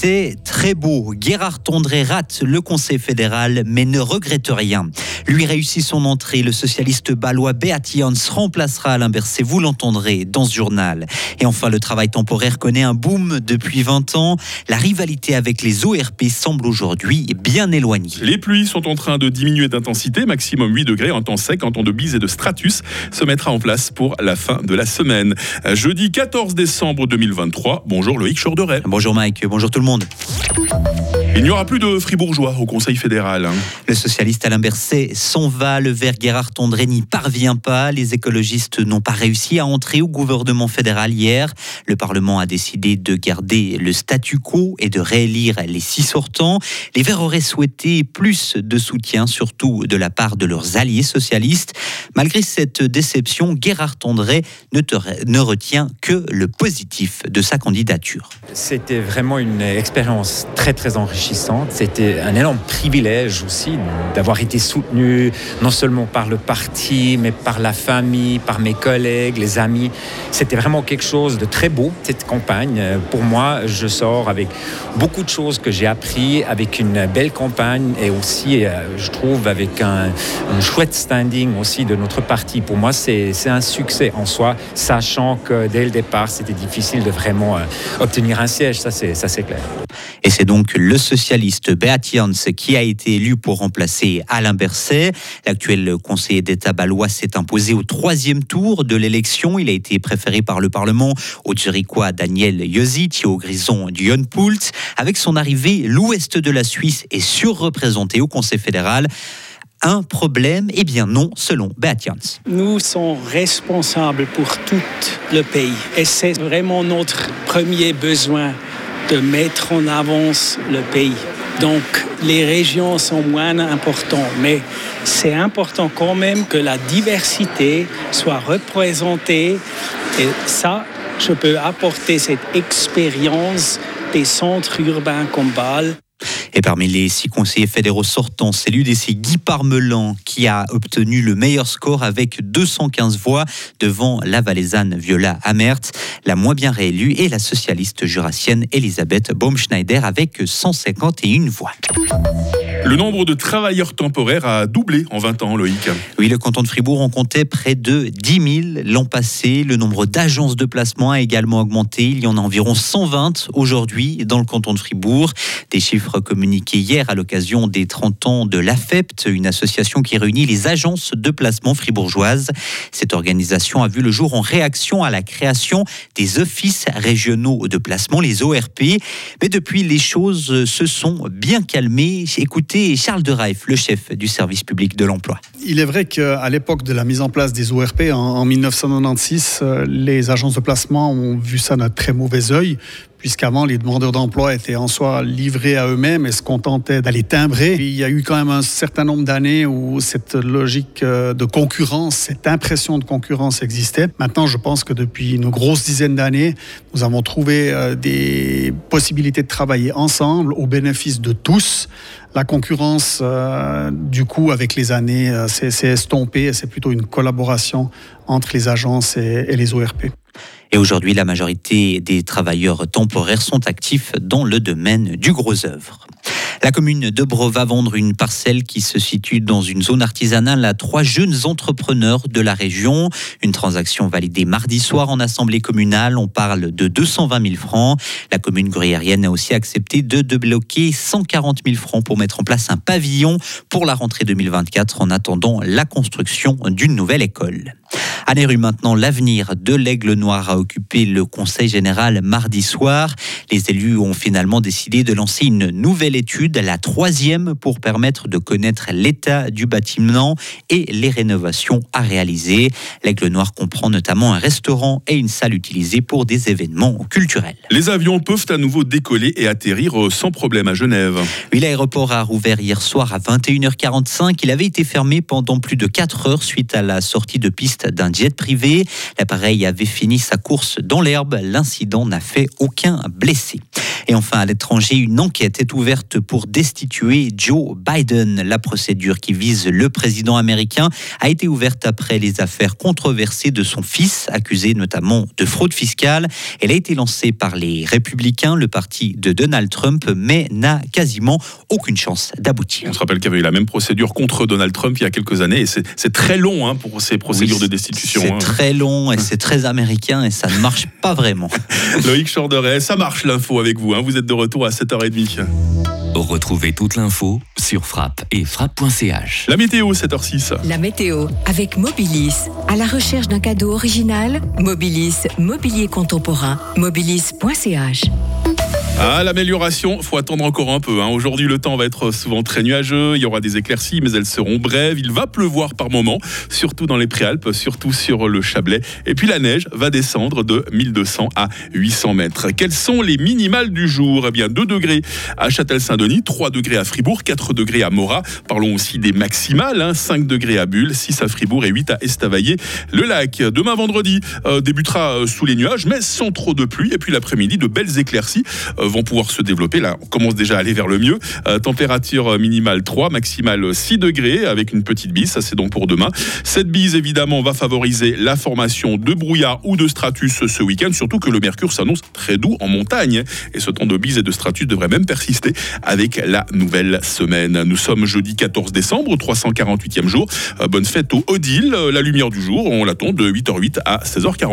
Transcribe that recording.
Très beau. Gérard Tondré rate le Conseil fédéral, mais ne regrette rien. Lui réussit son entrée. Le socialiste balois Beat Jans remplacera Alain Berset. Vous l'entendrez dans ce journal. Et enfin, le travail temporaire connaît un boom depuis 20 ans. La rivalité avec les ORP semble aujourd'hui bien éloignée. Les pluies sont en train de diminuer d'intensité. Maximum 8 degrés en temps sec, en temps de bise et de stratus se mettra en place pour la fin de la semaine. Jeudi 14 décembre 2023. Bonjour Loïc Chorderet. Bonjour Mike. Bonjour tout le monde. Il n'y aura plus de fribourgeois au Conseil fédéral. Hein. Le socialiste Alain Berset s'en va, le vert Gérard Tondré n'y parvient pas. Les écologistes n'ont pas réussi à entrer au gouvernement fédéral hier. Le Parlement a décidé de garder le statu quo et de réélire les six sortants. Les Verts auraient souhaité plus de soutien, surtout de la part de leurs alliés socialistes. Malgré cette déception, Gérard Tondré ne, ne retient que le positif de sa candidature. C'était vraiment une expérience très très enrichissante c'était un énorme privilège aussi d'avoir été soutenu non seulement par le parti, mais par la famille, par mes collègues, les amis. C'était vraiment quelque chose de très beau, cette campagne. Pour moi, je sors avec beaucoup de choses que j'ai appris, avec une belle campagne et aussi, euh, je trouve, avec un, chouette standing aussi de notre parti. Pour moi, c'est un succès en soi, sachant que dès le départ, c'était difficile de vraiment euh, obtenir un siège, ça c'est clair. Et c'est donc le socialiste Beat qui a été élu pour remplacer Alain Berset. L'actuel conseiller d'État balois s'est imposé au troisième tour de l'élection. Il a été préféré par le Parlement au Zurichois Daniel Josic et au Grison Pult. Avec son arrivée, l'ouest de la Suisse est surreprésenté au Conseil fédéral un problème Eh bien non, selon Beat Jans. Nous sommes responsables pour tout le pays et c'est vraiment notre premier besoin de mettre en avance le pays. Donc les régions sont moins importantes, mais c'est important quand même que la diversité soit représentée. Et ça, je peux apporter cette expérience des centres urbains comme Bâle. Et parmi les six conseillers fédéraux sortants, c'est l'UDC Guy Parmelan qui a obtenu le meilleur score avec 215 voix devant la Valaisanne Viola Amert, la moins bien réélue, et la socialiste jurassienne Elisabeth Baumschneider avec 151 voix. Le nombre de travailleurs temporaires a doublé en 20 ans, Loïc. Oui, le canton de Fribourg en comptait près de 10 000 l'an passé. Le nombre d'agences de placement a également augmenté. Il y en a environ 120 aujourd'hui dans le canton de Fribourg. Des chiffres communiqués hier à l'occasion des 30 ans de l'AFEPT, une association qui réunit les agences de placement fribourgeoises. Cette organisation a vu le jour en réaction à la création des offices régionaux de placement, les ORP. Mais depuis, les choses se sont bien calmées. Écoutez, Charles de Reif, le chef du service public de l'emploi. Il est vrai qu'à l'époque de la mise en place des ORP en, 1996, euh, les agences de placement ont vu ça d'un très mauvais œil, puisqu'avant, les demandeurs d'emploi étaient en soi livrés à eux-mêmes et se contentaient d'aller timbrer. il y a eu quand même un certain nombre d'années où cette logique euh, de concurrence, cette impression de concurrence existait. Maintenant, je pense que depuis une grosse dizaine d'années, nous avons trouvé euh, des possibilités de travailler ensemble au bénéfice de tous. La concurrence, euh, du coup, avec les années, s'est estompée et c'est plutôt une collaboration entre les agences et, les ORP. Et aujourd'hui, la majorité des travailleurs temporaires sont actifs dans le domaine du gros œuvre. La commune de Bro va vendre une parcelle qui se situe dans une zone artisanale à trois jeunes entrepreneurs de la région. Une transaction validée mardi soir en assemblée communale. On parle de 220 000 francs. La commune gruyérienne a aussi accepté de débloquer 140 000 francs pour mettre en place un pavillon pour la rentrée 2024 en attendant la construction d'une nouvelle école. À Néru maintenant, l'avenir de l'Aigle Noir a occupé le Conseil général mardi soir. Les élus ont finalement décidé de lancer une nouvelle étude, la troisième, pour permettre de connaître l'état du bâtiment et les rénovations à réaliser. L'Aigle Noir comprend notamment un restaurant et une salle utilisée pour des événements culturels. Les avions peuvent à nouveau décoller et atterrir sans problème à Genève. Oui, l'aéroport a rouvert hier soir à 21h45. Il avait été fermé pendant plus de 4 heures suite à la sortie de piste d'un jet privé. L'appareil avait fini sa course dans l'herbe. L'incident n'a fait aucun blessé. Et enfin, à l'étranger, une enquête est ouverte pour destituer Joe Biden. La procédure qui vise le président américain a été ouverte après les affaires controversées de son fils, accusé notamment de fraude fiscale. Elle a été lancée par les républicains, le parti de Donald Trump, mais n'a quasiment aucune chance d'aboutir. On se rappelle qu'il y avait eu la même procédure contre Donald Trump il y a quelques années et c'est très long hein, pour ces procédures Oui, de destitution. C'est hein. très long et c'est très américain et ça ne marche pas vraiment. Loïc Chorderet, ça marche l'info avec vous. hein. Vous êtes de retour à 7h30. Retrouvez toute l'info sur frappe et frappe.ch. La météo, 7h06. La météo avec Mobilis. À la recherche d'un cadeau original, Mobilis, mobilier contemporain, mobilis.ch. Ah, l'amélioration, faut attendre encore un peu. hein. Aujourd'hui, le temps va être souvent très nuageux. Il y aura des éclaircies, mais elles seront brèves. Il va pleuvoir par moments, surtout dans les Préalpes, surtout sur le Chablais. Et puis la neige va descendre de 1200 à 800 mètres. Quelles sont les minimales du jour? Eh bien, 2 degrés à Châtel-Saint-Denis, 3 degrés à Fribourg, 4 degrés à Morat. Parlons aussi des maximales, hein. 5 degrés à Bulle, 6 à Fribourg et 8 à Estavayer. Le lac, demain vendredi, euh, débutera euh, sous les nuages, mais sans trop de pluie. Et puis l'après-midi, de belles éclaircies euh, vont pouvoir se développer. Là, on commence déjà à aller vers le mieux. Euh, température minimale 3, maximale 6 degrés avec une petite bise. Ça, c'est donc pour demain. Cette bise, évidemment, va favoriser la formation de brouillard ou de stratus ce week-end, surtout que le mercure s'annonce très doux en montagne. Et ce temps de bise et de stratus devrait même persister avec la nouvelle semaine. Nous sommes jeudi 14 décembre, 348e jour. Euh, bonne fête au Odile. La lumière du jour, on l'attend de 8h08 à 16h40.